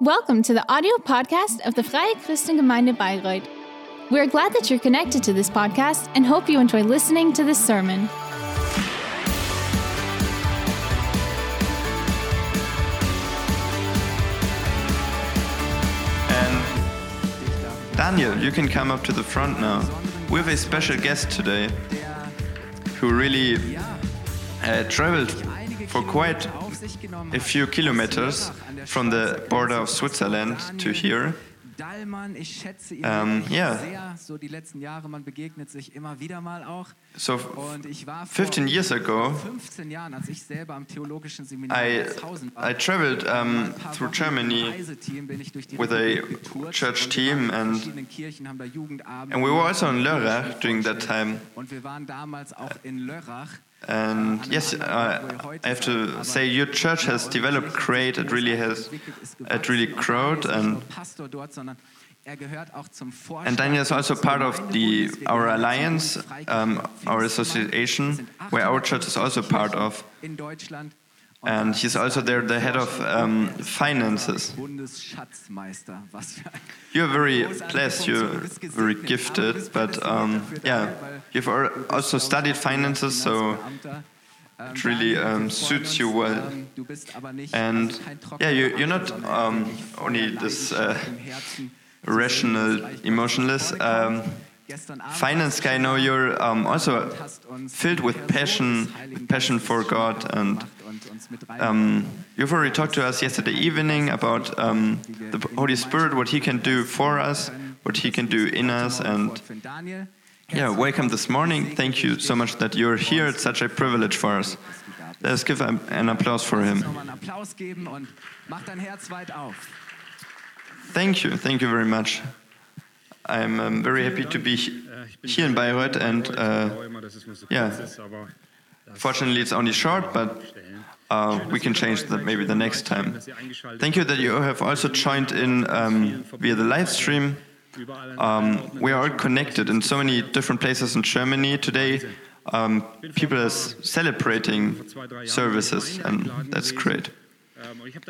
Welcome to the audio podcast of the Freie Christengemeinde Bayreuth. We're glad that you're connected to this podcast and hope you enjoy listening to this sermon. And Daniel, you can come up to the front now. We have a special guest today who really uh, traveled for quite a few kilometers from the border of Switzerland to here. Ja. sehr. So die letzten Jahre, man begegnet sich immer wieder mal auch. So, Und ich war vor 15 years ago, 15 Jahren, als ich selber am theologischen Seminar I, I traveled um, through Germany with a church team and- and we were also in Lörrach during that time. And yes, uh, I have to say your church has developed great. It really has, it really growed and And Daniel is also part of the our alliance, um, our association, where our church is also part of. In Deutschland. Und And he's also er there, the head of um, finances. Bundesschatzmeister. Was für ein You're very blessed. You're Du bist gesegnet, very gifted, but um, yeah, you've also studied finances, so Ähm, it really, um, suits you well. ähm, Du bist aber nicht And also kein trockener yeah, you, you're not um, only this uh, Leidenschaft im Herzen zu sehen, rational, emotionless um, kommt. Gestern Abend finance guy. No, you're um, also und hast uns filled with passion, passion for God and gemacht und uns mit Um, you've already talked to us yesterday evening about um, the Holy Spirit, what He can do for us, what He can do in us, and yeah, welcome this morning. Thank you so much that you're here. It's such a privilege for us. Let's give an an applause for Him. nochmal einen Applaus geben und mach dein Herz weit auf. Thank you, thank you very much. I'm um, very happy to be here in Bayreuth, and uh, yeah, fortunately it's only short, but uh, we can change that maybe the next time. Thank you that you have also joined in um, via the live stream. Um, we are all connected in so many different places in Germany today. Um, people are celebrating services, and that's great.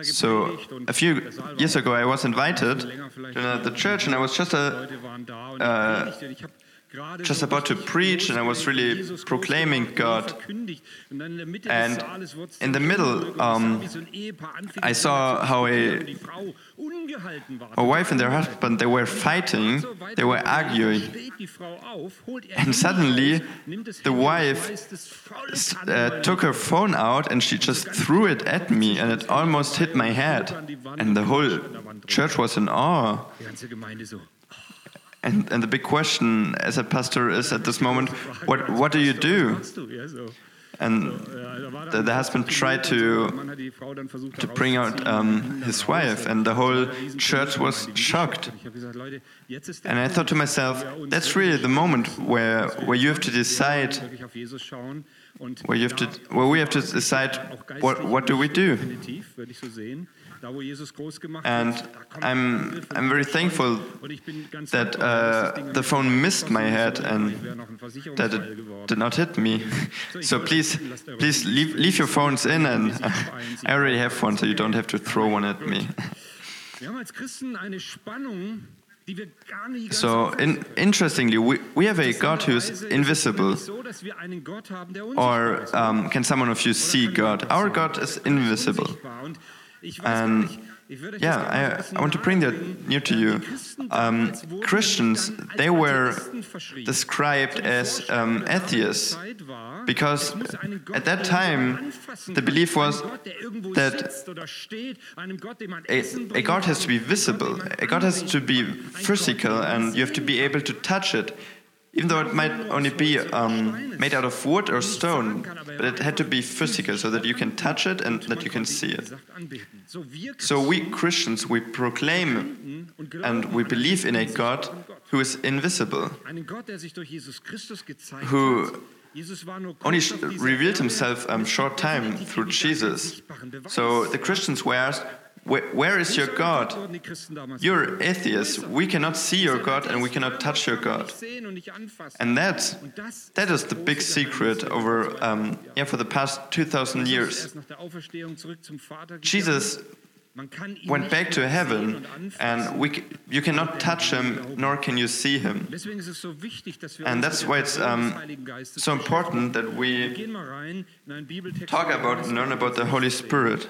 So a few years ago, I was invited to the church, and I was just a, uh, just about to preach, and I was really proclaiming God. And in the middle, um, I saw how a, a wife and their husband they were fighting, they were arguing, and suddenly the wife uh, took her phone out and she just threw it at me, and it almost hit my head, and the whole church was in awe. And, and the big question as a pastor is at this moment, what, what do you do? And the, the husband tried to, to bring out um, his wife, and the whole church was shocked. And I thought to myself, that's really the moment where, where you have to decide, where, you have to, where we have to decide what, what do we do. And I'm, I'm very thankful that uh, the phone missed my head and that it did not hit me. So please, please leave, leave your phones in, and I already have one, so you don't have to throw one at me. Wir haben als Christen eine Spannung, die wir gar nicht ganz So in, interestingly, we, we have a God who's invisible. so, dass wir einen Gott haben, der Or um, can someone of you see God? Our God is invisible. Unsichtbar. Und ich weiß And gar nicht, ich würde euch yeah, ein I, I want to bring that near to you. Um, Christians, they were described as um, atheists because es muss einen Gott at that geben, den man time the belief was Ein Gott, der irgendwo that sitzt oder steht, einen Gott, dem man a, a God has to be visible. einen Gott, den A God has to be anbeten kann. Ein physical, and you have to be able to touch it. Even though it might only be um, made out of wood or stone, but it had to be physical so that you can touch it and that you can see it. So, we Christians, we proclaim and we believe in a God who is invisible, who only revealed himself um, short time through Jesus. So the Christians were asked, where, where is your God? You're atheists. We cannot see your God and we cannot touch your God. And das that is the big secret over, um, yeah, for the past 2,000 years. Jesus went back to heaven, and we, you cannot touch him, nor can you see him. And that's why it's um, so important that we talk about and learn about the Holy Spirit.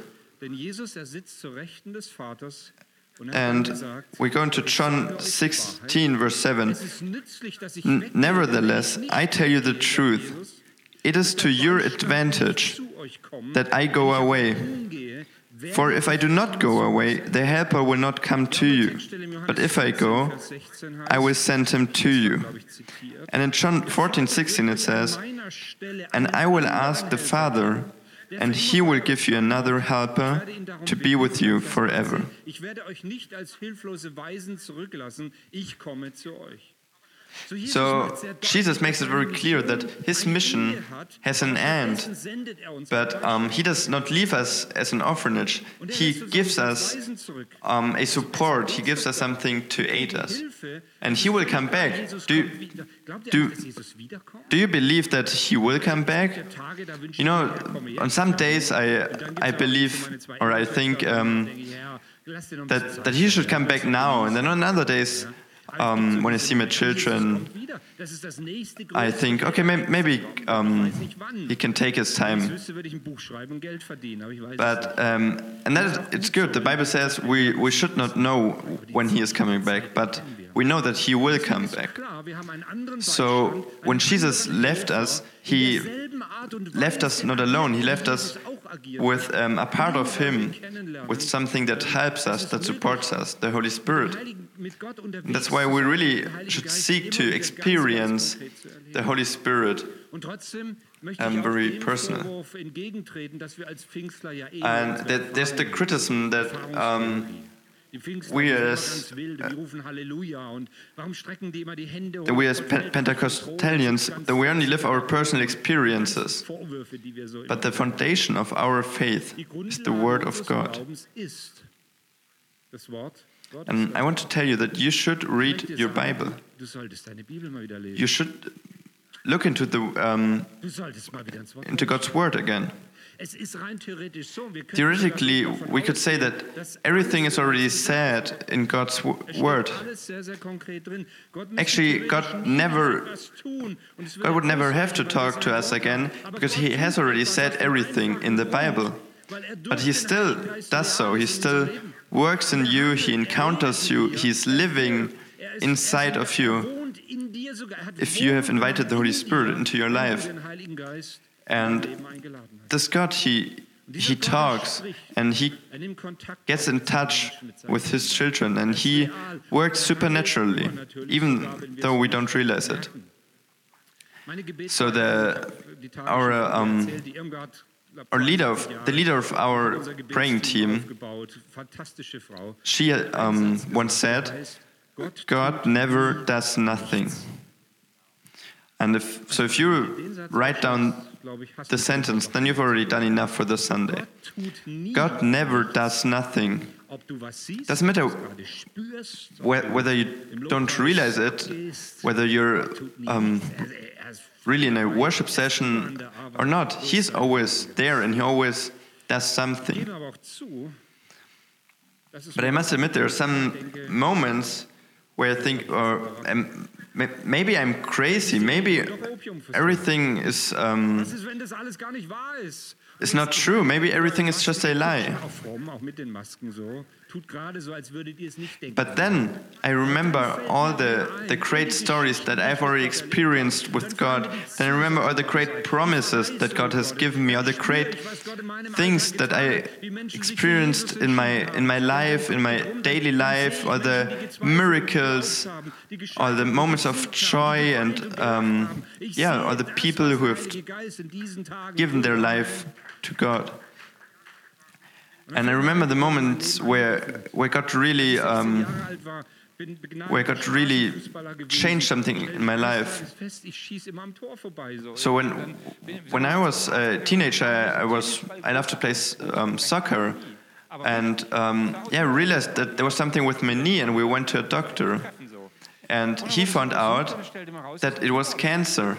Er sitzt zur Rechten des Vaters und hat dann And gesagt, we go into John 16, verse 7. es ist nützlich, dass ich N- weggehe, Nevertheless, I tell you the truth. It is to your advantage zu euch komme, that I go away. For if I do not go away, the Helper will not come to you. But if I go, I will send him to you. glaube ich, zitiert, And in John 14, 16 it says, an meiner Stelle And I will ask the Father, and he will give you another helper to be with you forever. Ich werde euch nicht als hilflose Waisen zurücklassen, ich komme zu euch. So, Jesus, So macht sehr deutlich, Jesus makes it very er clear that his mission has an end. er But um, he does not leave us as an orphanage. Er He gives us um, a support. He gives us something to aid us. And he will come back. Do, kommt wieder. Glaubt ihr, do- eigentlich, dass Jesus wiederkommt? do you believe that he will come back? Der Tage, da wünsche You know, ich mir, komme jetzt. on some days I, I gibt's aber so believe, or I think um, denke ich, Herr, lass dir noch ein bisschen that, that he should come back now. And then on other days, um, when I see my children, Das ist das nächste I think, okay, may, maybe um, he can take his time. wüsste, würde ich ein Buch schreiben und Geld verdienen, aber ich weiß es But um, and that is, it's good. The Bible says we, we should not know when he is coming back, but we know that he will come back. Klar, wir haben einen anderen So when Jesus left us, he derselben Art und left us not alone. He left us Jesus auch agiert with um, a part of him, with something that helps us, that supports us, the Holy Spirit. Heiligen- mit Gott unterwegs And that's why we really should seek to immer wieder ganz, ganz experience konkret zu erleben. the Holy Spirit. Und trotzdem möchte um, very personal. Vorwurf entgegentreten, dass wir als Pfingstler ja eh And that there's the criticism that um, we die sind immer as- ganz wild, die rufen Halleluja und warum strecken die immer die Hände that we as Pe- Pentecostalians, that we only live our personal experiences, Vorwürfe, die wir so but the foundation of our faith is the Word of God. Glaubens ist das Wort Gottes. And I want to tell you that you should read your Bible. Du solltest deine Bibel mal wieder lesen. You should look into the um, Du solltest mal wieder ins Wort. into God's Word again. Es ist rein theoretisch so. Wir können Theoretically, we could say that everything is already said in God's wo- Es steht Word. Alles sehr, sehr konkret drin. Gott müsste Actually, God never- etwas tun und es God would never have to talk to us again Wort hat. Aber because He has already said er everything in the Bible. er But He still does so. He still. Works in you. He encounters you. He's living inside of you. if you have invited the Holy Spirit into your life. And. This God, He He talks and He gets in touch with His children and He works supernaturally, even though we don't realize it. So the our, um, our leader the leader of our praying team, she um, once said, God never does nothing. And if, so if you write down the sentence, then you've already done enough for the Sunday. God never does nothing. Doesn't matter whether you don't realize it, whether you're um, really in a worship session or not. He's always there and he always does something. But I must admit, there are some moments where I think, or um, maybe I'm crazy. Maybe everything is um, is not true. Maybe everything is just a lie. But then I remember all the, the great stories that I've already experienced with God. Then I remember all the great promises that God has given me, all the great things that I experienced in my in my life, in my daily life, all the miracles, all the moments of joy, and um, yeah, all the people who have given their life to God. And I remember the moments where where God really um, where God really changed something in my life. So when when I was a teenager, I, I was I loved to play um, soccer, and um, yeah, I realized that there was something with my knee, and we went to a doctor, and he found out that it was cancer.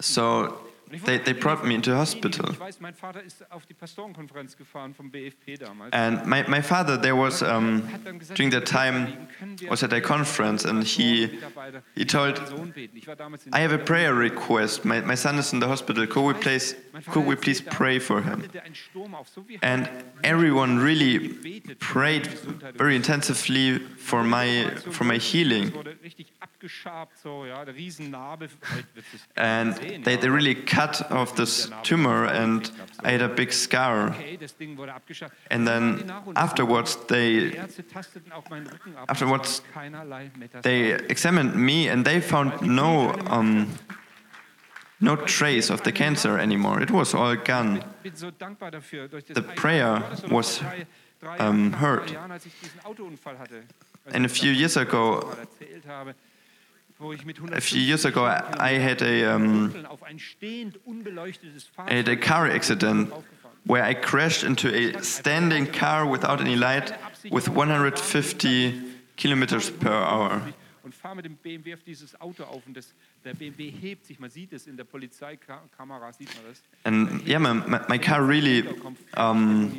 So they, they brought me into hospital. Ich weiß, mein Vater ist auf die Pastorenkonferenz gefahren vom BFP damals. And my, my father, there was, um, during that time, was at a conference and he, he told, Ich war damals in I have a prayer request. My, my son is in the hospital. Could we please, could we please pray for him? ein Sturm auf so wie And everyone really prayed very intensively for my, for my healing. wurde richtig abgeschabt, so, ja, der Riesennarbe. Vielleicht wird es And they, they really cut off this tumor and I had a big scar. And then afterwards they, afterwards they examined me and they found no, um, no trace of the cancer anymore. It was all gone. The prayer was, um, heard. And a few years ago, a few years ago, I, I had a, um, Kilometern auf ein stehend unbeleuchtetes I had a car accident where I crashed into a standing car without any light with 150 kilometers per hour. und fahre mit dem BMW auf dieses Auto auf und das, der BMW hebt sich, man sieht es in der Polizeikamera, sieht man das. And yeah, my, my, my car really, um.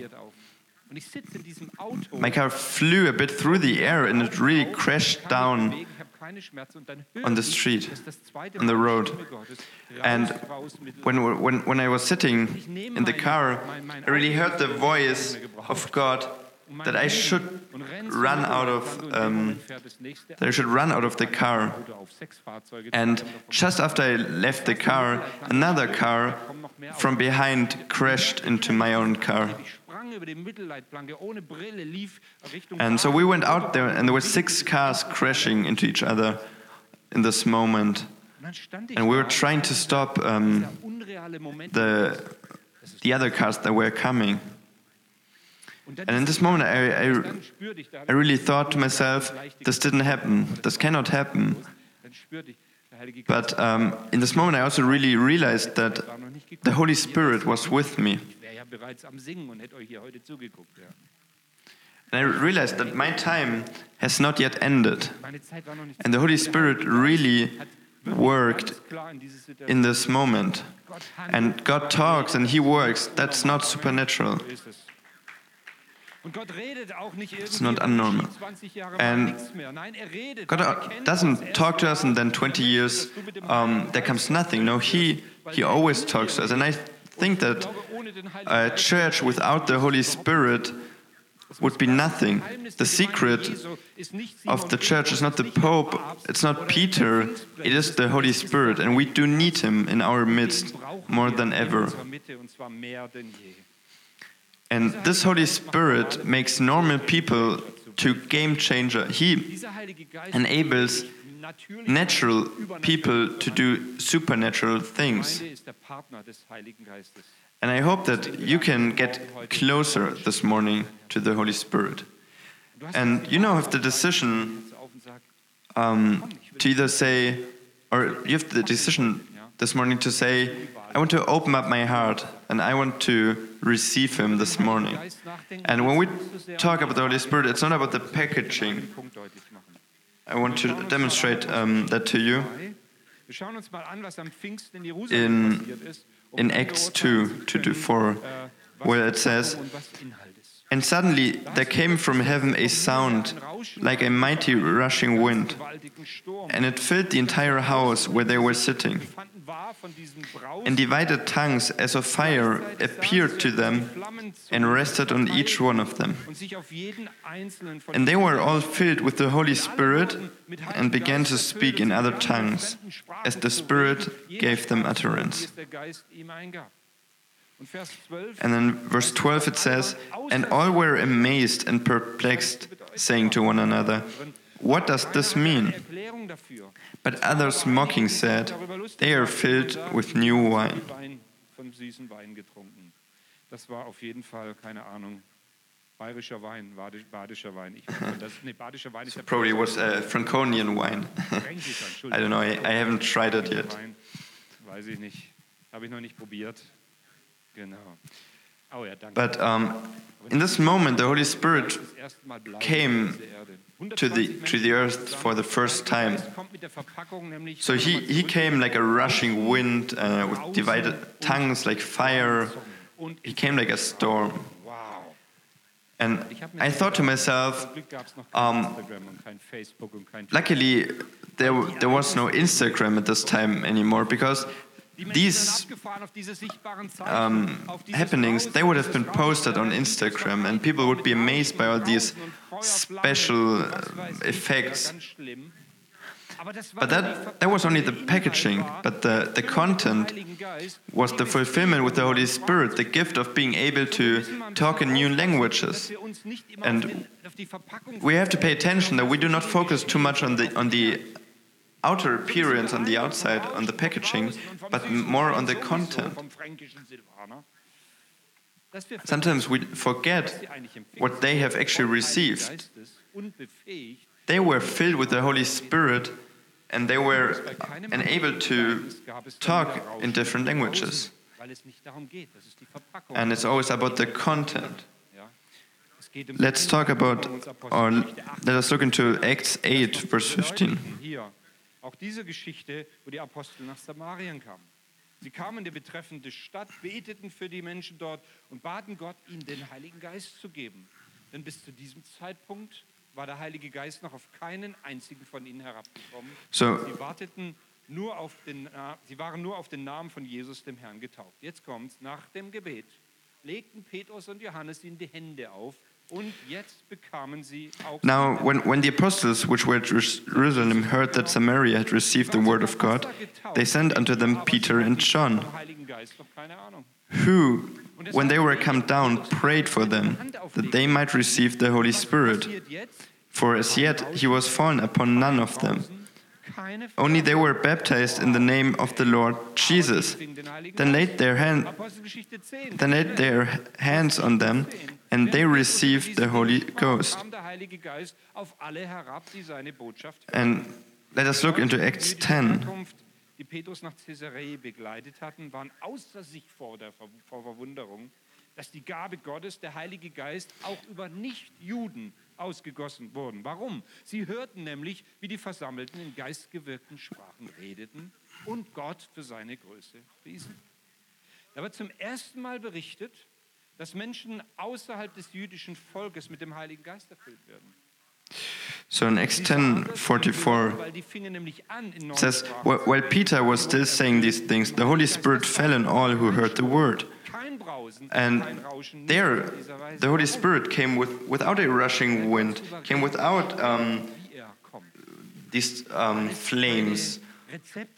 Und ich sitze in diesem Auto. my car flew a bit through the air and it really crashed down Ich habe keine Schmerzen und dann höre on the street, dass das zweite on the road. And raus, raus mit when, when, when I was sitting in the car, I really heard the voice of God that I should run out of, Auto und in dem um, Moment fährt das nächste that I should run out of the car. Auto auf sechs Fahrzeuge And just after I left the car, another car from behind crashed into my own car. Ich sprang über die Mittelleitplanke ohne Brille, lief Richtung And so we went out there, and there were six cars crashing into each other in this moment. Und dann stand ich And we were trying to stop um, dieser unreale Moment. the, the other cars that were coming. And in this moment, I, I, dann spürte ich, da I really thought to myself, this didn't happen. This cannot happen. dann spürte ich, der Heilige Geist But um, in this moment, I also really realized that war noch nicht gekommen. the Holy Spirit was with me. Ich wäre ja bereits am Singen und hätte euch hier heute zugeguckt. Ja. And I realized that my time has not yet ended. Meine Zeit war noch nicht And the Holy Spirit really worked in diese Situation. in this moment. And God talks and He works. That's not supernatural. so ist es. Und Gott redet auch nicht not unnormal. And mal nichts mehr. Nein, er. God er doesn't er talk to us and then 20 years um, there comes nothing. No, He, he always talks to us. And I think that a church without the Holy Spirit would be nothing. The secret of the church is not the Pope, it's not Peter, it is the Holy Spirit. And we do need Him in our midst more than ever. And this Holy Spirit makes normal people to game changer. He enables natural people to do supernatural things. Gemeinde ist der Partner des Heiligen Geistes. And I hope that you can get closer this morning to the Holy Spirit. And you now have the decision jetzt auf und sag, um, to either say, or you have the decision this morning to say, I want to open up my heart and I want to receive Him this morning. And when we musst du sehr talk about the Holy Spirit, it's not about the packaging. I want to demonstrate um, that to you. In In- Acts 2, to können, 4, äh, where it says, And suddenly there came from heaven a sound like a mighty rushing wind, and it filled the entire house where they were sitting. And divided tongues as of fire appeared to them and rested on each one of them. And they were all filled with the Holy Spirit and began to speak in other tongues as the Spirit gave them utterance. And then verse 12 it says, And all were amazed and perplexed, saying to one another, What does this mean? But others mocking said, They are filled with new wine. Wein, von süßen Wein. Das war auf jeden Fall, keine Ahnung, bayerischer Wein, badischer Wein. Ich, das, nee, badischer Wein ist Probably was a uh, Franconian wine. I don't know, I, I haven't tried it yet. Weiß ich nicht. Habe ich noch nicht probiert. Genau. Oh ja, danke. But um, in this moment, the Holy Spirit erste Mal bleiben came auf dieser Erde. to the to the earth for the first time. Geist kommt mit der Verpackung nämlich So he, he came like a rushing wind uh, with divided tongues like fire. He came like a storm. And I thought to myself, Zum Glück gab es noch kein um, Instagram und kein Facebook und kein luckily there, there was no Instagram at this time anymore because these sind abgefahren auf diese sichtbaren Zeichen, um, happenings they would have been posted on Instagram and people would be amazed by all these und Feuer, Flammen special uh, effects. ja, ganz schlimm. Aber das war But that, that was only the packaging, but the, the content was the fulfillment with the Holy Spirit, the gift of being able to talk in new languages. dass wir uns nicht immer And auf den- auf die Verpackung We have to pay attention that we do not focus too much on the on the outer appearance, on the outside, on the packaging, but more on the content. Sometimes we forget what they have actually received. They were filled with the Holy Spirit and they were enabled to talk in different languages. And it's always about the content. Let's talk about, or let us look into Acts 8, verse 15. Auch diese Geschichte, wo die Apostel nach Samarien kamen. Sie kamen in die betreffende Stadt, beteten für die Menschen dort und baten Gott, ihnen den Heiligen Geist zu geben. Denn bis zu diesem Zeitpunkt war der Heilige Geist noch auf keinen einzigen von ihnen herabgekommen. So- sie warteten nur auf den, Na- sie waren nur auf den Namen von Jesus, dem Herrn, getauft. Jetzt kommt's, nach dem Gebet legten Petrus und Johannes ihnen die Hände auf und jetzt bekamen sie auch Now, when, when the apostles which were at Jerusalem heard that Samaria had received the word of God, they sent unto them Peter and John, vom Heiligen Geist noch keine Ahnung. who, when they were come down, prayed for them, that they might receive the Holy Spirit. For as yet he was fallen upon none of them. Only they were baptized in the name of the Lord Jesus. Then laid their hand, then laid their hands on them, and they received the Holy Ghost. And let us look into Acts 10. Die Petrus nach Caesarea begleitet hatten, waren außer sich vor der vor Verwunderung, dass die Gabe Gottes, der Heilige Geist, auch über Nichtjuden ausgegossen wurden. Warum? Sie hörten nämlich, wie die Versammelten in geistgewirkten Sprachen redeten und Gott für seine Größe priesen. Da wird zum ersten Mal berichtet, dass Menschen außerhalb des jüdischen Volkes mit dem Heiligen Geist erfüllt werden. So in Acts 10 44, Weil die fingen nämlich an in it says, Sprachen "While- While Peter was still saying these things, the Holy Spirit fell on all who heard the word. And there, nichts in dieser Weise. the Holy Spirit came with, without a rushing wind, came without um, er these um, flames.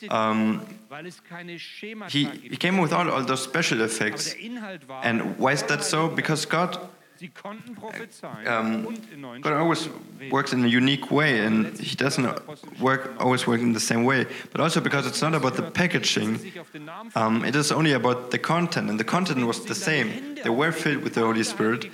Um, weil es keine Schemata he, he came without all those special effects. der Inhalt war, And why is that so? Because God, sie konnten prophezeien um, neuen God always works in a unique way, and He doesn't work always work in the same way. But also because it's not about the packaging, sich auf den Namen von um, it is only about the content, and the content was the same. They were filled with the Holy Spirit,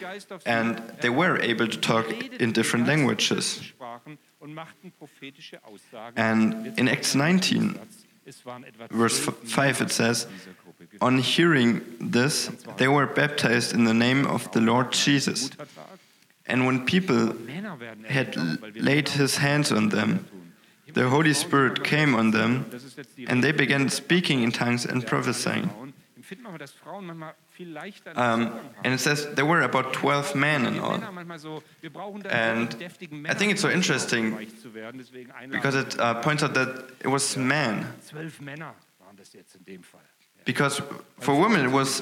and they were able to talk in different languages. Sprachen und machten prophetische Aussagen. And in Acts 19, es waren etwa verse 5, it says, dieser Gruppe gefüllt. On hearing this, they were baptized in the name of the Lord Jesus. And when people had laid his hands on them, the Holy Spirit came on them, and they began speaking in tongues and prophesying. Um, and it says there were about 12 men in all. And I think it's so interesting. Because it uh, points out that it was men. Because for women it was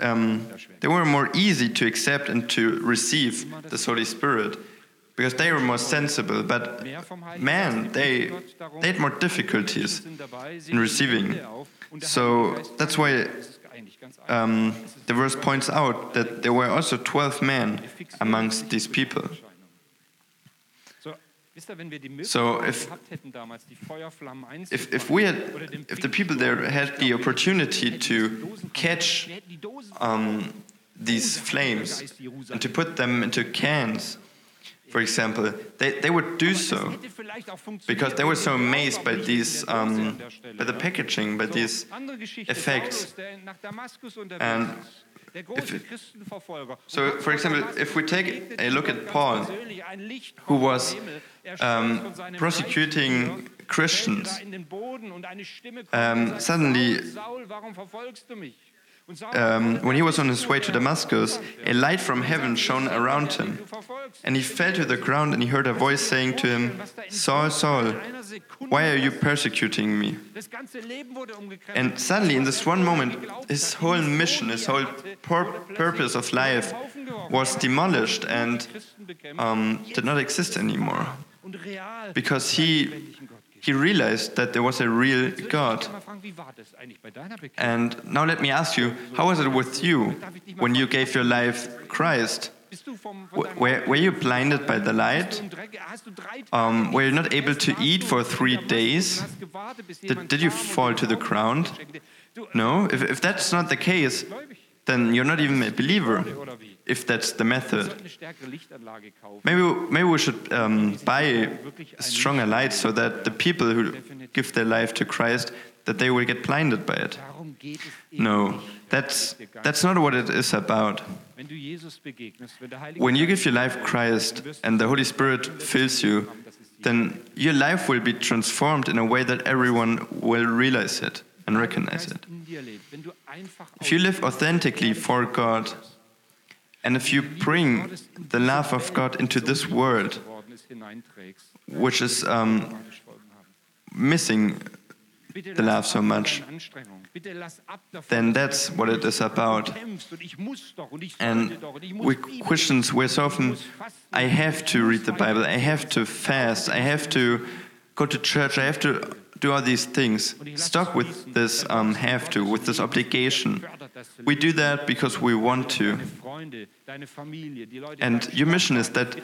um, they were more easy to accept and to receive this Holy Spirit because they were more sensible. But men, they they had more difficulties in receiving. So that's why um, the verse points out that there were also 12 men amongst these people. So, wisst ihr, wenn wir die Möglichkeit So if- gehabt hätten damals, die Feuerflammen If, if we had, if the people there had the opportunity to catch wir hätten die Dosen um, these flames and to put them into cans, for example, they, they would do so hätte vielleicht auch funktioniert, because they were so amazed by these, in der Dose um, an der Stelle, by the packaging, by these effects. Paulus, der nach Damaskus unterwegs And der. So, for example, if we take a look at Paul, ein Licht who was Er um, schaut von seinem prosecuting Christians, da in den Boden und eine Stimme kommt um, suddenly- Um, when he was on his way to Damascus, a light from heaven shone around him. And he fell to the ground and he heard a voice saying to him, Saul, Saul, why are you persecuting me? And suddenly, in this one moment, his whole mission, his whole pur- purpose of life was demolished and um, did not exist anymore because he. He realized that there was a real God. And now let me ask you, how was it with you when you gave your life Christ? Were, were you blinded by the light? Um, were you not able to eat for three days? Did, did you fall to the ground? No? If, if that's not the case, then you're not even a believer? If that's the method. sollten eine stärkere Lichtanlage kaufen. Maybe, maybe we should um, buy stronger lights so that the people who give their life to Christ, that they will get blinded by it. Darum geht es eben No, that's, that's not what it is about. Wenn du Jesus begegnest, wenn der Heilige When you give your life Christ and the Holy Spirit fills you, then your life will be transformed in a way that everyone will realize it and recognize it. in dir lebt, wenn du einfach If you live authentically for God, and if you bring the love of God into this world, which is um, missing the love so much, then that's what it is about. And we Christians, we're so often, I have to read the Bible, I have to fast, I have to go to church, I have to do all these things. Stop with this um, have to, with this obligation. We do that because we want to. deine Freunde, deine Familie, die Leute, And your mission is that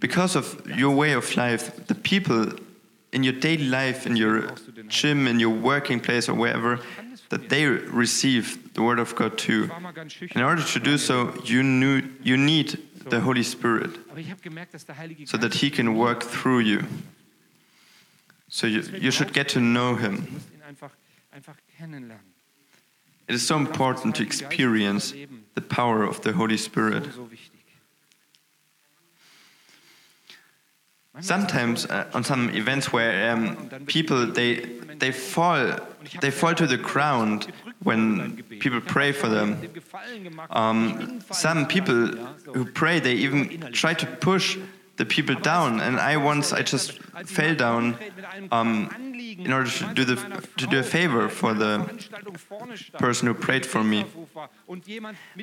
because of your way of life, the people in your daily life, in your gym, in your working place, or wherever, that they receive the Word of God too. war mal ganz In order to do so, you, knew, you need the Holy Spirit aber ich habe gemerkt, dass der Heilige so that He can work through you. So you, you should get to know Him. It is so important to experience the power of the Holy Spirit. Sometimes uh, on some events where um, people they they fall they fall to the ground when people pray for them. Um, some people who pray they even try to push the people down, and I once I just fell down um, in order to do the to do a favor for the person who prayed for me.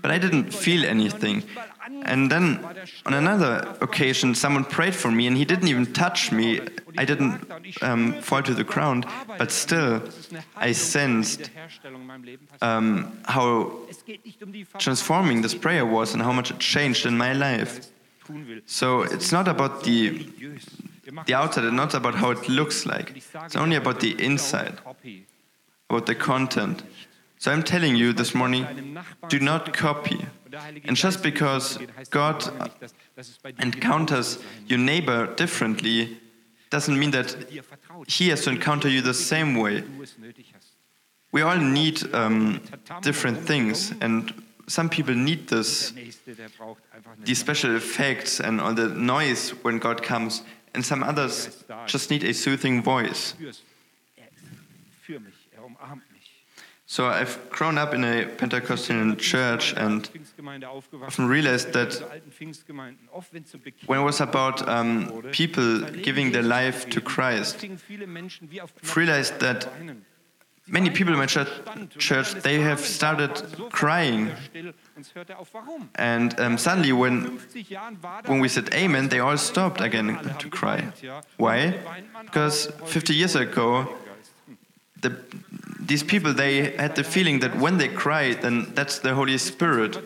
But I didn't feel anything. And then on another occasion, someone prayed for me, and he didn't even touch me. I didn't um, fall to the ground, but still, I sensed um, how transforming this prayer was and how much it changed in my life. So it's not about the the outside, and not about how it looks like. It's only about the inside, about the content. So I'm telling you this morning, do not copy. And just because God encounters your neighbor differently doesn't mean that he has to encounter you the same way. We all need um, different things, and some people need this, these special effects and all the noise when God comes, and some others just need a soothing voice. So I've grown up in a Pentecostal church and often realized that when it was about um, people giving their life to Christ, realized that many people in my church, church they have started crying. And um, suddenly, when, when we said amen, they all stopped again to cry. Why? Because 50 years ago, the, these people they had the feeling that when they cry, then that's the Holy Spirit.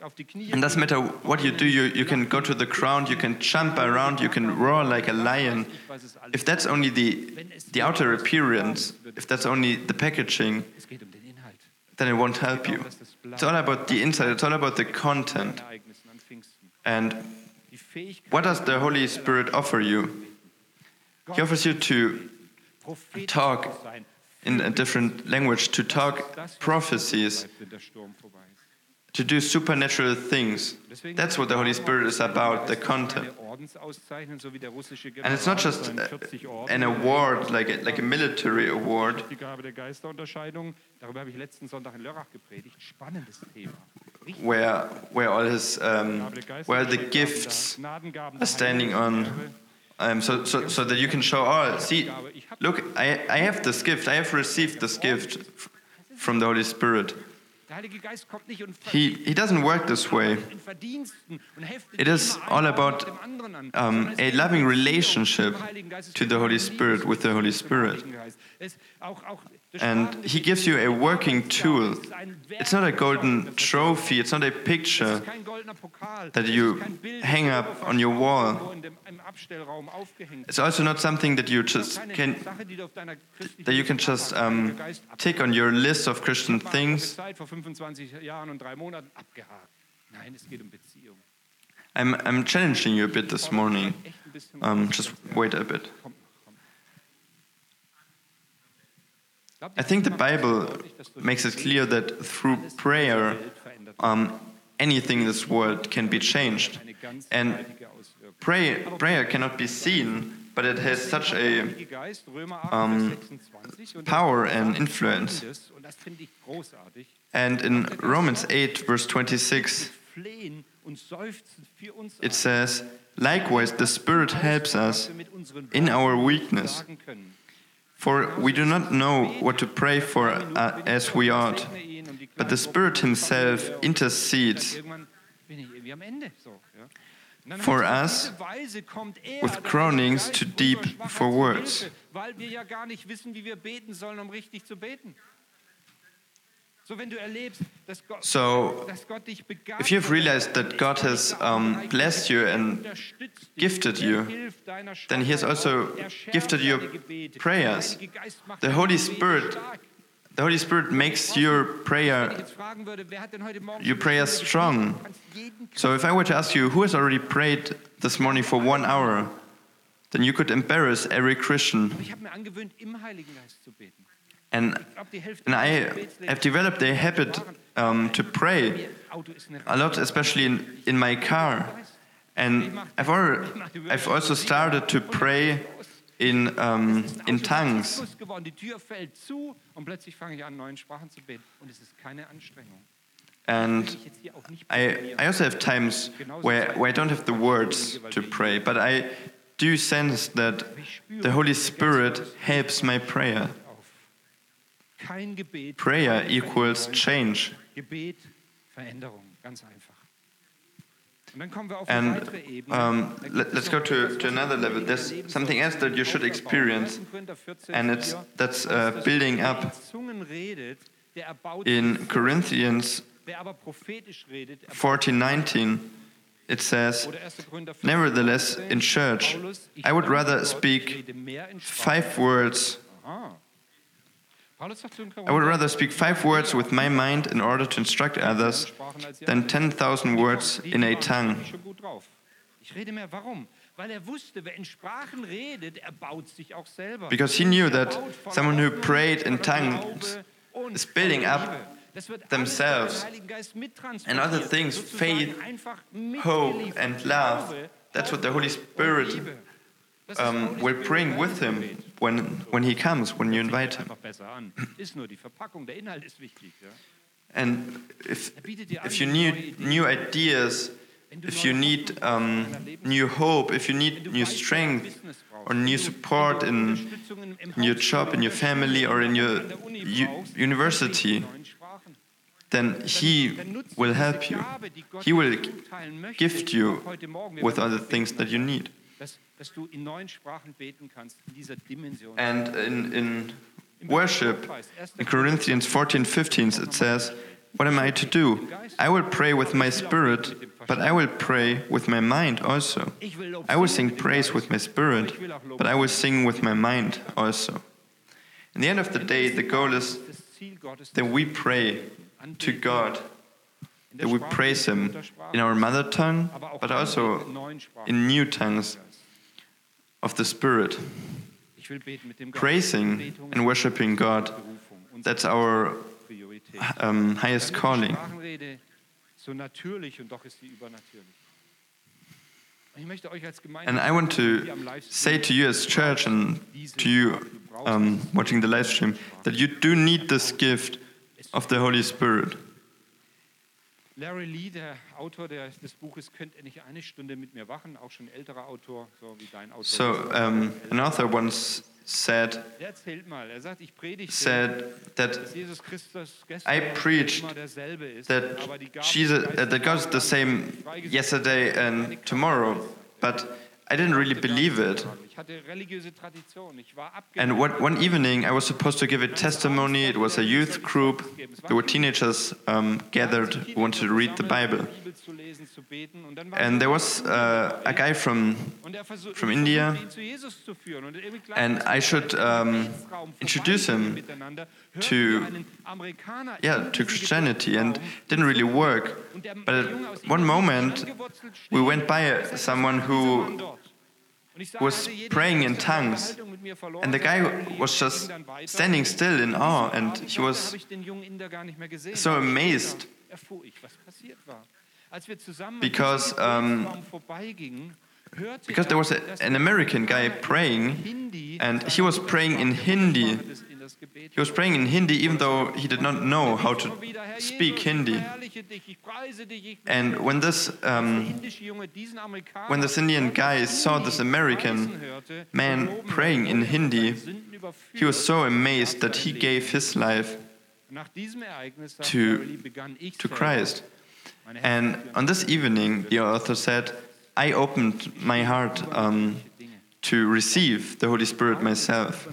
And doesn't matter what you do, you, you can go to the ground, you can jump around, you can roar like a lion. If that's only the, the outer appearance, if that's only the packaging, then it won't help you. It's all about the inside, it's all about the content. And what does the Holy Spirit offer you? He offers you to talk in a different language, to talk prophecies, to do supernatural things. That's what the Holy Spirit is about, the content. And it's not just an award, like a, like a military award. Die Gabe der Geisterunterscheidung, darüber habe ich letzten Sonntag in Lörrach gepredigt. Spannendes Thema. Richtig where where all his um, where the gifts are standing on, um, so, so so that you can show, oh, see, look, I I have this gift, I have received this gift from the Holy Spirit. Der Heilige Geist kommt nicht und He he doesn't work this way. in Verdiensten und heftet It is all about nach dem anderen an, um, a um loving relationship Geist. Es to the um Holy Spirit with the Holy Spirit. Heiligen Geist. Es- auch- auch der And he gives you a working tool. ist ein Werk It's not a golden trophy, it's not a picture ist kein goldener Pokal. that you ist kein Bild, hang up on your wall. irgendwo in dem- im Abstellraum aufgehängt It's also not something that you just can Sache, die du auf deiner christlichen that you can just um, tick on your list of Christian things. Zeit vor 25 Jahren und drei Monaten abgehakt. Nein, es geht um. I'm, I'm challenging you a bit this morning. Echt ein bisschen Um, just wait a bit. Kommt noch, kommt noch. Glaubt I think the Bible deutlich, dass durch makes it clear that through prayer, die Welt verändert wird. um, anything in this world can be changed. And pray, prayer cannot be seen, but it has such a Heilige Geist, Römer 8, um, Vers 26, und power and influence. Folgendes, Und das finde ich großartig. And in Romans 8, verse 26, Flehen und seufzen für uns it says, Likewise, the Spirit helps us was wir mit unseren in our weakness. For we do not know what to pray for uh, as we ought, but the Spirit Himself intercedes for us with groanings too deep for words. Begabt if you've realized that God has um, blessed you and gifted er you, then He has also er gifted your prayers. Der Heilige Geist macht The Holy Spirit. The Holy Spirit makes your prayer, jetzt fragen würde, wer hat denn heute Morgen your prayer strong. gebetet? Du kannst jeden So if I were to ask you who has already prayed this morning for one hour, then you could embarrass every Christian. And, and I have developed a habit um, to pray a lot, especially in, in my car. And I've, already, I've also started to pray in, um, in tongues. And I. I also have times where, where I don't have the words to pray, but I do sense that the Holy Spirit helps my prayer. Auf. Kein Gebet. Prayer equals change. Gebet, Veränderung. Ganz einfach. Und dann kommen wir auf eine And um, let, let's go to, to another level. There's something else that you should experience, 1. Korinther 14, and it's that's uh, building up. in Zungen redet, der erbaut In sich Corinthians Wer aber prophetisch redet, erbaut 14:19, it says, Oder 1. Korinther 14, Nevertheless, in church, I would rather speak ich rede mehr in Sprachen. five words. Aha. Paulus sagt zu den I would rather speak five words with my mind in order to instruct others Sprachen als ihr than 10,000 words in a tongue. wirklich schon gut drauf. Ich rede mehr, warum? Weil er wusste, wer in Sprachen redet, er baut sich auch selber. Because he knew Er that someone who prayed in tongues is building up Liebe. Das wird alles themselves durch den Heiligen Geist mittransportiert, and other things, faith, hope, and love. That's what the Holy Spirit. Um, will bring with him. When, when he comes, when you invite him. einfach besser an. Ist nur die Verpackung, der Inhalt ist wichtig. Ja? And if, Er bietet dir an, if you need new ideas, if you need um, new hope, if you need new strength or new support in, Unterstützung im- im in your job, in your family, or in your an der Uni u- university, then he will help you. Gabe, die Gott He will dir zuteilen möchte, gift you auch heute Morgen. Wir with other das things that you need. Dass, dass du in neuen Sprachen beten kannst, in dieser Dimension. And in, in worship, in Corinthians 14 15, it says, What am I to do? I will pray with my spirit, but I will pray with my mind also. Ich will Lob I will sing praise with my spirit, ich will auch Lob but I will sing with my mind also. In the end of the day, the goal is Das Ziel Gottes, that we pray to God, that we praise Him in our mother tongue, but also in new tongues of the Spirit. Ich will beten mit dem Geist. Praising and worshiping God, that's our um, highest Wenn ich in calling. Sprachen rede, so natürlich und doch ist sie übernatürlich. Und Ich möchte euch als Gemeinde And I want to die am Livestream say to you as church and to you um, watching the live stream that you do need this gift of the Holy Spirit. Larry Lee, der Autor der, des Buches, Könnt ihr nicht eine Stunde mit mir wachen, auch schon älterer Autor, so wie dein Autor. So um, an author once said der erzählt mal, er sagt, ich predige, said that Jesus Christus I preached immer derselbe ist, that aber die Gaben Jesus uh, that God is the same yesterday and tomorrow, but I didn't really believe it. Hatte religiöse Tradition, ich war And abgelenkt. one, evening, I was supposed to give a testimony. It was a youth group. There were teenagers um, gathered who wanted to read the Bible. And there was uh, a guy from, from India, and I should um, introduce him to, yeah, to Christianity, and Gebetsraum. didn't really work. But at one moment, we went by someone who dort. Und ich sah, was praying in tongues, Unterhaltung mit mir verloren. and the guy was just standing still in awe, and he was habe ich den jungen Inder gar nicht mehr gesehen. so amazed Erfuhr ich, was passiert war. Als wir zusammen Because, um, Gebetsraum vorbeigingen, hörte because er, there was a, an American guy praying, and he was praying in Hindi. He was praying in Hindi, even though he did not know how to speak Hindi. And when this um, when this Indian guy saw this American man praying in Hindi, he was so amazed that he gave his life to- to Christ. And on this evening, the author said, I opened my heart um, to receive the Holy Spirit myself.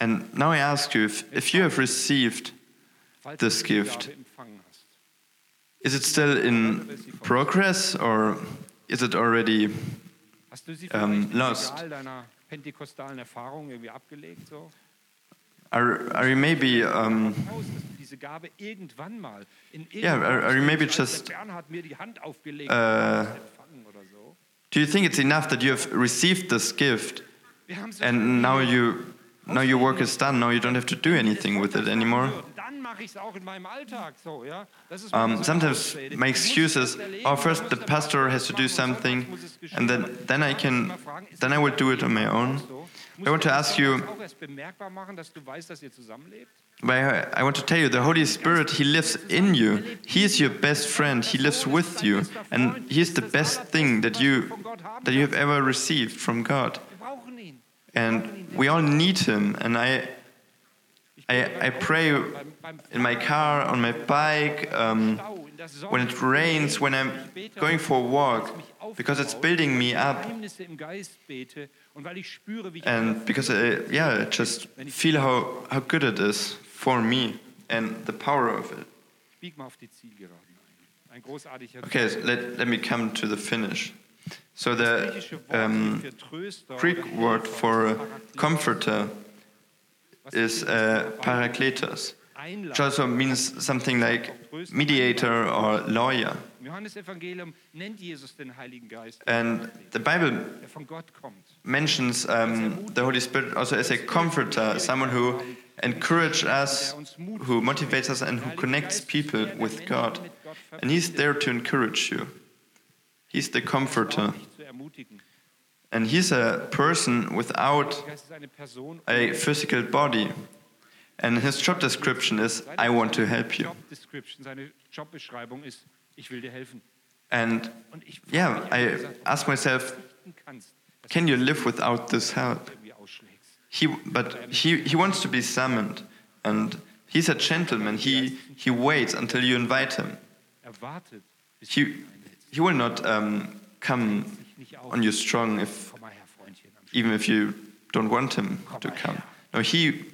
And now I ask you if, if you have received, This gift. Is it still in progress or is it already im lost. Are, are you maybe um, Yeah, are- you maybe just, uh, do you think it's enough that you have received this gift and now you now your work is done now you don't have to do anything with it anymore Dann mache ich es auch in meinem Alltag so, ja. Das ist um, sometimes my Ich muss excuse is das erleben, oh first the pastor has to do something sonntags muss es geschehen. and then then I can mal fragen, ist then I will do it on my own? I want to ask you das auch erst bemerkbar machen, dass du weißt, dass ihr zusammenlebt? but I, I want to tell you the Holy Spirit he lives in you he is your best friend he lives with you and he is the best thing that you that you have ever received from God Wir brauchen ihn. And we all need him and I I, I pray Beim, beim in my car, on my bike, um, Stau, in der Sonne, when it rains, when I'm going for a walk, because it's building me up, Geheimnisse im Geist bete und weil ich spüre, wie ich and because I, yeah, I just feel how, how good it is for me and the power of it. bieg mal auf die Zielgeraden ein. Ein großartiger Okay, so let, let me come to the finish. So the um, Greek word for comforter is uh, parakletos, which also means something like mediator or lawyer. And the Bible mentions um, the Holy Spirit also as a comforter, someone who encourages us, who motivates us, and who connects people with God. And He's there to encourage you. He's the comforter. And He's a person without Der Geist ist eine Person. a physical body. And His job description is, I want to help you. Job Description, seine Jobbeschreibung ist, ich will dir helfen. And Und ich frage yeah, I ask myself, verzichten kannst, dass can you live without this help? du irgendwie ausschlägst. He, but he, he wants to be summoned, and he's a gentleman. He, he waits until you invite him. Er He, du ihn einlädst. he will not um, come Sich nicht auf. On you strong if, Komm mal her, Freundchen. even if you don't want him to come. No, he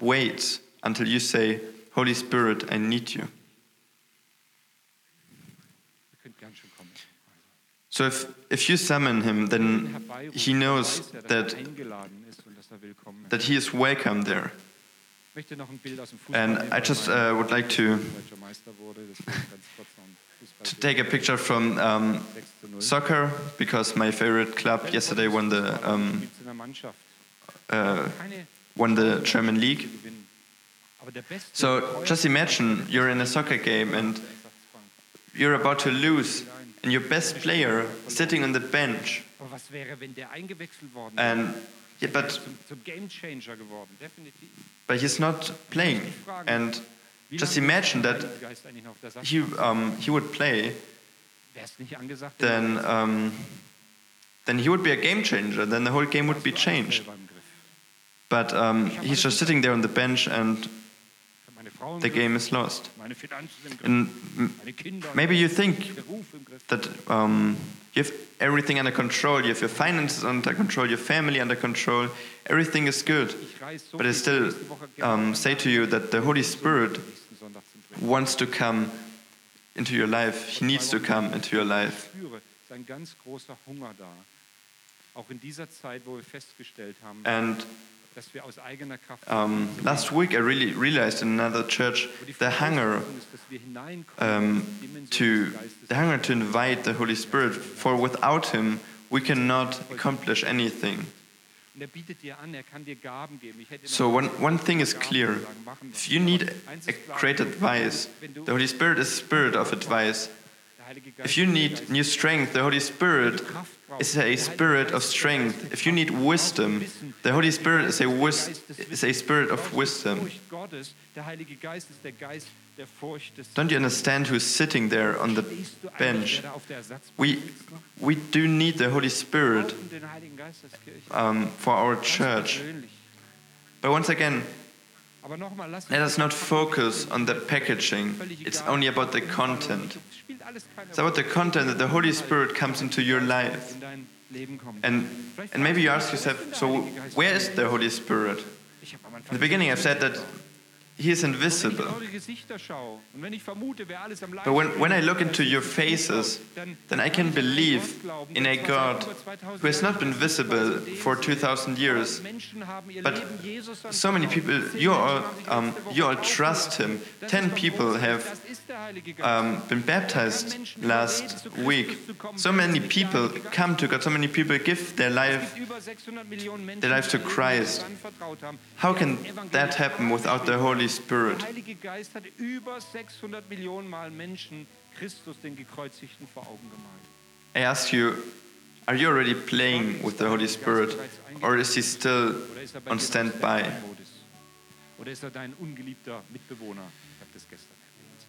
waits until you say, Holy Spirit, I need you. Ihr könnt gern schon kommen. So if, if you summon him, then he knows er, that, er eingeladen ist und dass er that he is welcome there. Ich möchte noch ein Bild aus dem Fußball And I just uh, would like to, deutscher Meister wurde. Deswegen ganz kurz noch ein to take a picture from um, 6 zu 0. soccer because my favorite club yesterday won the um, Gibt's in der Mannschaft. uh, won the German League. gewinnen. Aber der beste So just imagine you're in a soccer game and you're about to lose, and your best player sitting on the bench. Aber was wäre, wenn der eingewechselt worden wäre? And yeah, but Zum, zum Gamechanger geworden, definitiv. but he's not playing. And just imagine that Heilige Geist eigentlich noch auf der Sache? he um, he would play, Wäre es nicht angesagt, then um, then he would be a game changer. Then the whole game would be changed. selber im Griff. But um, he's just sitting there on the bench, and Ich habe meine Frau im the game is lost. meine Finanzen im Griff, And m- meine Kinder, im maybe you think der Ruf im Griff. that um, you have everything under control. You have your finances under control, your family under control. Everything is good. Ich reise so But I still nächste Woche gerne um, say to you that the Holy Spirit wants to come into your life. He needs to come into your life. Ich spüre, es ist ein ganz großer Hunger da. Auch in dieser Zeit, wo wir festgestellt haben, And dass wir aus eigener Kraft um, last week, I really realized in another church the hunger Voraussetzung ist, dass wir hineinkommen um, in die Dimension to the hunger to invite the Holy Spirit. For without Him, we cannot accomplish anything. So one, one thing is clear: sagen, machen wir. if you need a great advice, the Holy Spirit is spirit of advice. If you need new strength, the Holy Spirit is a spirit of strength. If you need wisdom, the Holy Spirit is a wis- is a spirit of wisdom. Don't you understand who's sitting there on the bench? We we do need the Holy Spirit um, for our church. But once again, let us not focus on the packaging. It's only about the content. Es spielt alles keine It's about the content that the Holy Spirit comes into your life. in dein Leben kommt. And and maybe you ask yourself, so where is the Holy Spirit? Ich habe am In the beginning, I've said that He is invisible. in eure Gesichter schaue und wenn ich vermute, wer alles am Leib But when, when I look into your faces, then I can believe in a God who has not been visible for 2,000 years. Menschen haben ihr But So many people, you all, um, you all trust Him. Ten people have Das ist der Heilige Geist. um, been baptized last week. So many people come to God. So many people give their life. über 600 Millionen Menschen, their life to Christ. How can that happen without the Holy Spirit? Der Heilige Geist hat über 600 Millionen Mal Menschen Christus, den Gekreuzigten, vor Augen gemalt. I ask you, are you already playing with the Holy Spirit, or is He still er on standby? Oder ist er dein ungeliebter Mitbewohner? Ich habe das gestern erwähnt.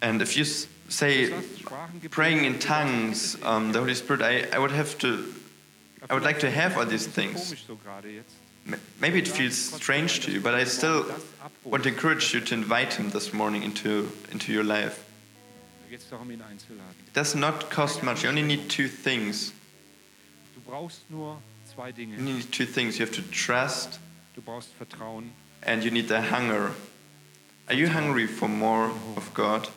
And if you say Du sagst, Sprachengebet, praying in tongues, um, the Holy Spirit, I, I would have to, I would like to have all these things. Maybe it feels strange to you, but I still want to encourage you to invite Him this morning into, into your life. It does not cost much. You only need two things. You need two things. You have to trust, and you need the hunger. Are you hungry for more of God?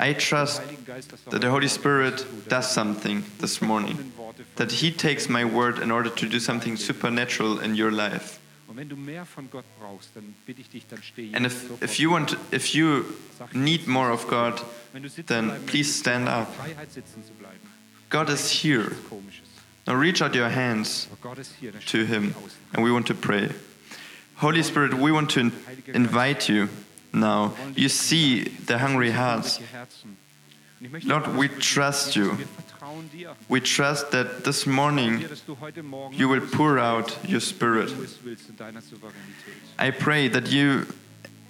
I trust Heiligen Geist, dass er that the Holy Spirit etwas tut, dass does something this morning. That He takes my word in order to do something supernatural in your life. Und wenn du mehr von Gott brauchst, dann bitte ich dich, dann steh And if, if you want, if you need more of God, Wenn du sitzen then please stand up. Freiheit sitzen zu bleiben. God is here. Now reach out your hands Aber Gott ist hier. der to Him, and we want to pray. Holy Spirit, we want to invite you now. You see the hungry hearts. Lord, we trust you. We trust that this morning you will pour out your Spirit. I pray that you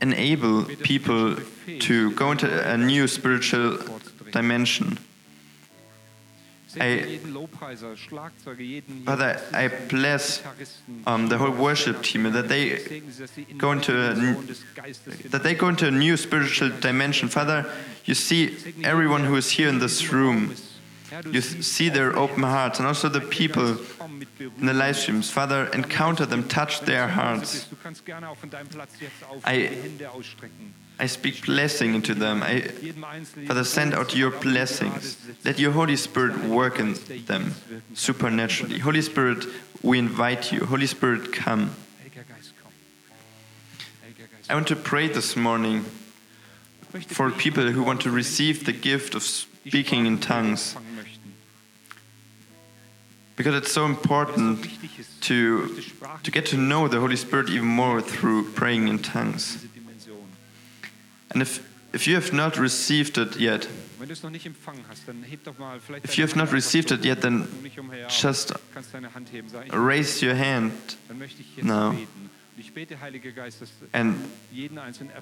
enable people to go into a new spiritual dimension. I- jeden Lobpreiser, Schlagzeuger, jeden Father, I bless um, the whole worship team that they segne sie, dass sie in go into a der n- Dimension des Geistes that they go into a new spiritual dimension. Father, you see everyone who is here in this room. You see their open hearts and also the people in the live streams. Father, encounter them, touch their hearts. Du kannst gerne auch von deinem Platz jetzt auf I- die Hände ausstrecken. I speak blessing into them. I, Father, send out your blessings. Let your Holy Spirit work in them supernaturally. Holy Spirit, we invite you. Holy Spirit, come. I want to pray this morning for people who want to receive the gift of speaking in tongues. because it's so important to, to get to know the Holy Spirit even more through praying in tongues. And if, if you have not received it yet, Wenn du es noch nicht empfangen hast, dann heb doch mal vielleicht if you have not received it yet, then just aber kannst deine Hand heben. Sag, ich, raise your hand. dann möchte ich jetzt now. beten. Und ich bete, Heiliger Geist, dass du And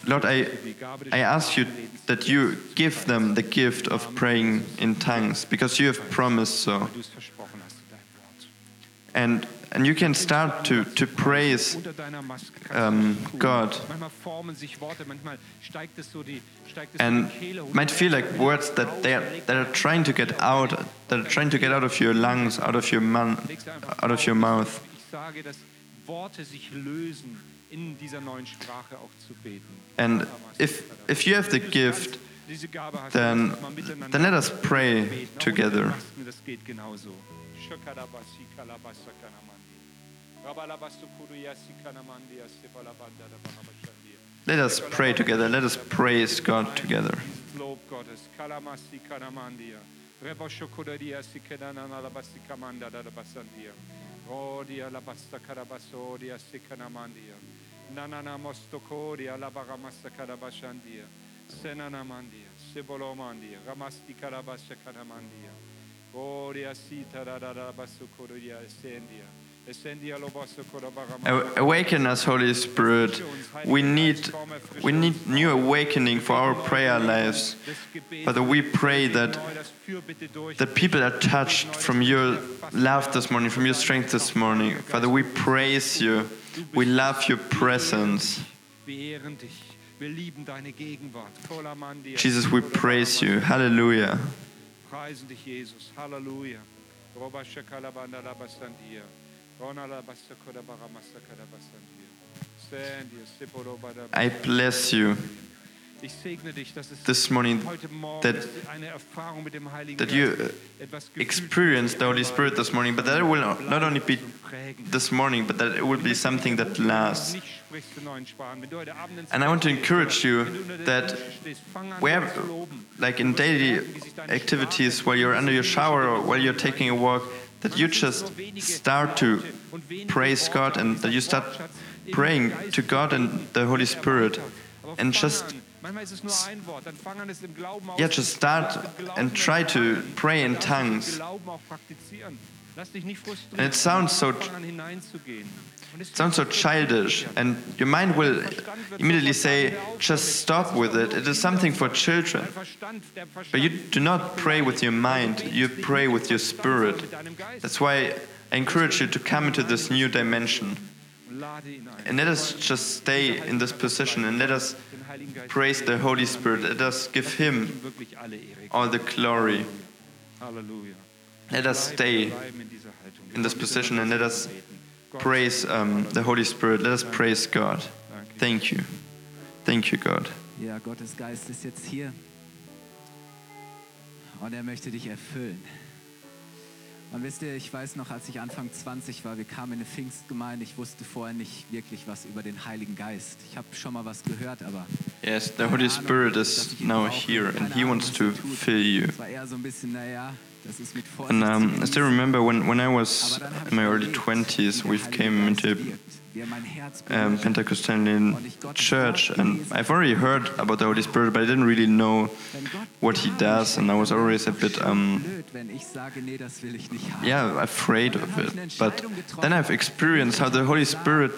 Lord, I, erfüllst, die Gabe des I ask you that you give them the gift of praying in tongues, because you have promised so. weil du es versprochen hast in deinem Wort. And, and you can start to, to praise Unter deiner Maske kannst um, du das tun. God. Manchmal formen sich Worte, manchmal steigt es so die, steigt es and so die Kehle hoch. might feel like words that they are, that are trying to get out, that are trying to get out of your lungs, out of your, man, out of your mouth. Ich sage, dass Worte sich lösen, in dieser neuen Sprache auch zu beten. And if, if you have the gift, Diese Gabe hast, then, then let us pray together. Let us pray together. Let us praise God together. Sikenanalabasi, kamanda, Senanamandia, Sibolomandia, Ramasti Karabasha Kanamandia, Oria Sita Radabasukuria, Essendia, Essendia Awaken us, Holy Spirit. We need, we need new awakening for our prayer lives. Father, we pray that, that people are touched from your love this morning, from your strength this morning. Father, we praise you. We love your presence. Wir ehren dich. Wir lieben deine Gegenwart. Kolamandia. Jesus, we praise you. Hallelujah. Preisen dich, Jesus. Halleluja. Robasha Kalabanda Labasandia. Rona Labasta Kodabaramasa Kadabasandia. Sandia, Sipolobada. I bless you Ich segne dich, dass es this morning that, dass eine Erfahrung mit dem Heiligen that you uh, etwas gefühlt experience the Holy Spirit this morning, but that it will not only be this morning, but that it will be something that lasts. Nicht sprichst in neuen Sprachen. Wenn du heute Abend ins And I want to encourage you Wenn du unter der that Dusche stehst, fang an, where, Gott zu loben. like in daily activities, while you're under your shower or while you're taking a walk, that you just start to praise God and that you start praying to God and the Holy Spirit. And just, an. Manchmal ist es nur ein Wort. Dann fang an, es im Glauben yeah, just start and try to pray in tongues. Glauben auch praktizieren. Lass dich nicht frustrieren. And it sounds so- Fang an, hineinzugehen. Und es It sounds so childish, and your mind will immediately say, just stop with it. It is something for children. Dein Verstand, der Verstand But you do not pray with your mind, you pray with your spirit. mit deinem Geist. That's why I encourage you to come into this new dimension. And let us just stay in this position and let us praise the Holy Spirit. Let us give Him all the glory. Let us stay in this position and let us praise um, the Holy Spirit. Let us praise God. Thank you. Thank you, God. Gottes Geist ist jetzt hier und er möchte dich erfüllen. Und wisst ihr, ich weiß noch, als ich Anfang 20 war, wir kamen in eine Pfingstgemeinde, ich wusste vorher nicht wirklich was über den Heiligen Geist. Ich habe schon mal was gehört, aber Yes, the Holy Spirit is now here and He wants to fill you. es war eher so ein bisschen, naja, das And um, I still remember when, when I was in my early erlebt, 20s, wie der we've Heilige came into wirkt, wie mein Herz um. Pentecostalian church, and I've already heard about the Holy Spirit, but I didn't really know what He does, and I was always a bit, um, blöd, wenn ich sage, nee, das will ich nicht haben. yeah, afraid of it. But then I've experienced how the Holy Spirit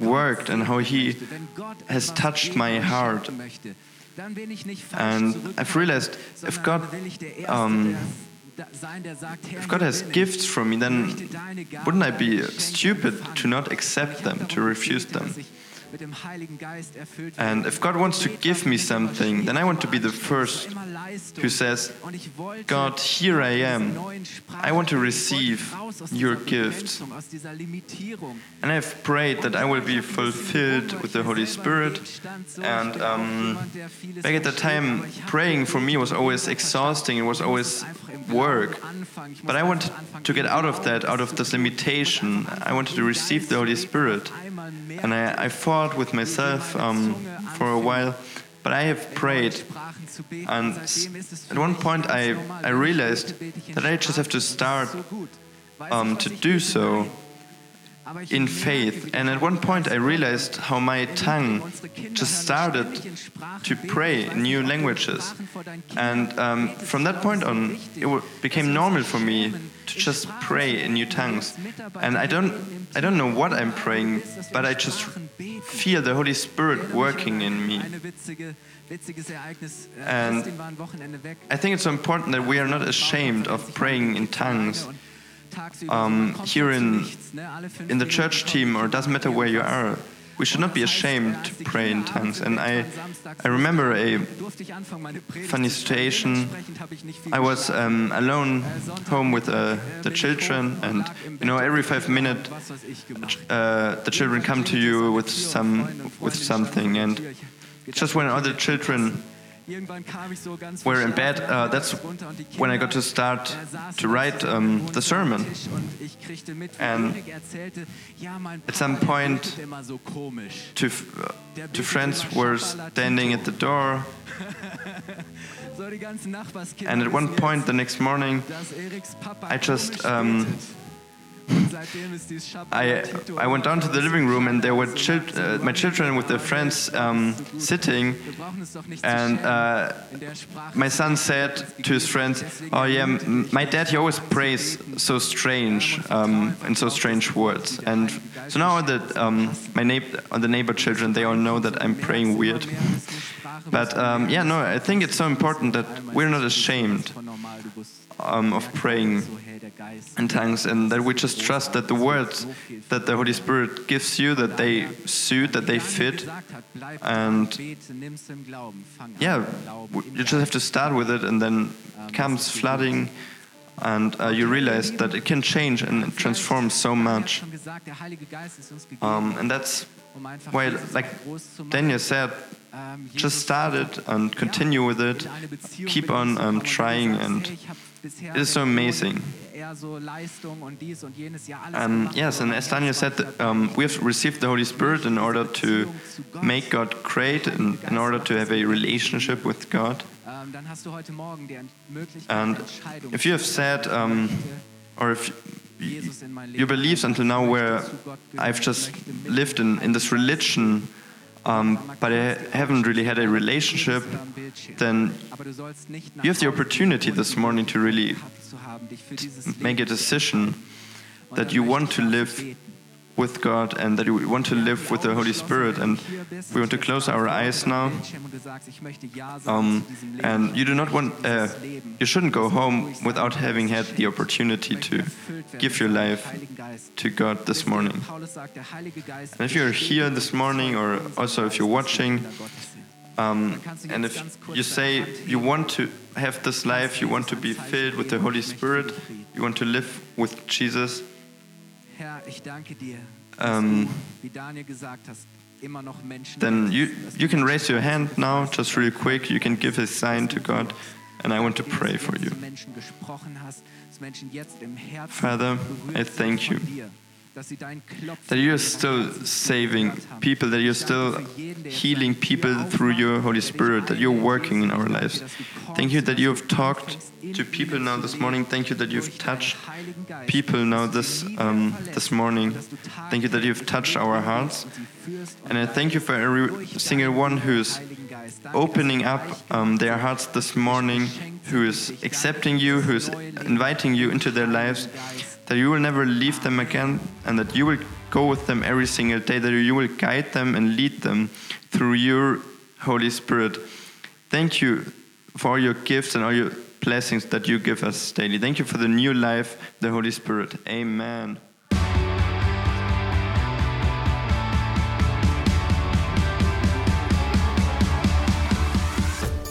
worked and how He möchte, wenn Gott has touched my heart. schenken möchte, dann bin ich nicht falsch And I've realized if God, will ich der Erste, um, der sein, der sagt, Herr, if God has gifts for me, then möchte deine Gaben, wouldn't I be stupid to not accept them, to refuse them? Dass ich mit dem Heiligen Geist erfüllt And if God wants to give me something, then I want to be the first who says, Und ich wollte God, here I am. dieser neuen Sprache I want to receive your dieser gifts. Begrenzung, Aus dieser Limitierung. And I've prayed that I will be fulfilled with the Holy Spirit. And um, back at the time, praying for me was always exhausting, it was always work. But I wanted to get out of that, out of this limitation. I wanted to receive the Holy Spirit. And I, I fought with myself um, for a while, but I have prayed. And at one point, I, I realized that I just have to start um, to do so in faith. And at one point, I realized how my tongue just started to pray in new languages. And um, from that point on, it became normal for me to just pray in new tongues. And I don't, I don't know what I'm praying, but I just feel the Holy Spirit working in me. And I think it's so important that we are not ashamed of praying in tongues um, here in, in the church team, or it doesn't matter where you are, we should not be ashamed to pray in tongues. And I, I remember a funny situation. I was um, alone home with uh, the children, and you know, every five minutes, uh, the children come to you with some with something, and just when other children were in bed, uh, that's when I got to start to write um, the sermon. And at some point, two, uh, two friends were standing at the door. And at one point the next morning, I just um, I, I went down to the living room and there were chil uh, my children with their friends um, sitting, and uh, my son said to his friends, "Oh yeah, my dad he always prays so strange um, in so strange words." And so now that um, my neighbor, the neighbor children, they all know that I'm praying weird. But um, yeah, no, I think it's so important that we're not ashamed um, of praying in tongues and that we just trust that the words that the Holy Spirit gives you that they suit that they fit. And yeah you just have to start with it and then comes flooding and uh, you realize that it can change and transform so much. Um, and that's why like Daniel said just start it and continue with it. Keep on um, trying and it is so amazing. Um, yes, and as Daniel said, um, we have received the Holy Spirit in order to make God great, and in order to have a relationship with God. And if you have said, um, or if your beliefs until now where I've just lived in, in this religion um, but I haven't really had a relationship, then you have the opportunity this morning to really make a decision that you want to live with God and that we want to live with the Holy Spirit. And we want to close our eyes now. Um, and you do not want, uh, you shouldn't go home without having had the opportunity to give your life to God this morning. And if you're here this morning, or also if you're watching, um, and if you say you want to have this life, you want to be filled with the Holy Spirit, you want to live with Jesus, um, then you, you can raise your hand now, just really quick. You can give a sign to God, and I want to pray for you. Father, I thank you that you're still saving people, that you're still healing people through your Holy Spirit, that you're working in our lives. Thank you that you have talked to people now this morning. Thank you that you've touched people now this um, this morning. Thank you that you've touched our hearts, and I thank you for every single one who's opening up um, their hearts this morning, who is accepting you, who is inviting you into their lives that you will never leave them again, and that you will go with them every single day, that you will guide them and lead them through your Holy Spirit. Thank you for all your gifts and all your blessings that you give us daily. Thank you for the new life, the Holy Spirit. Amen.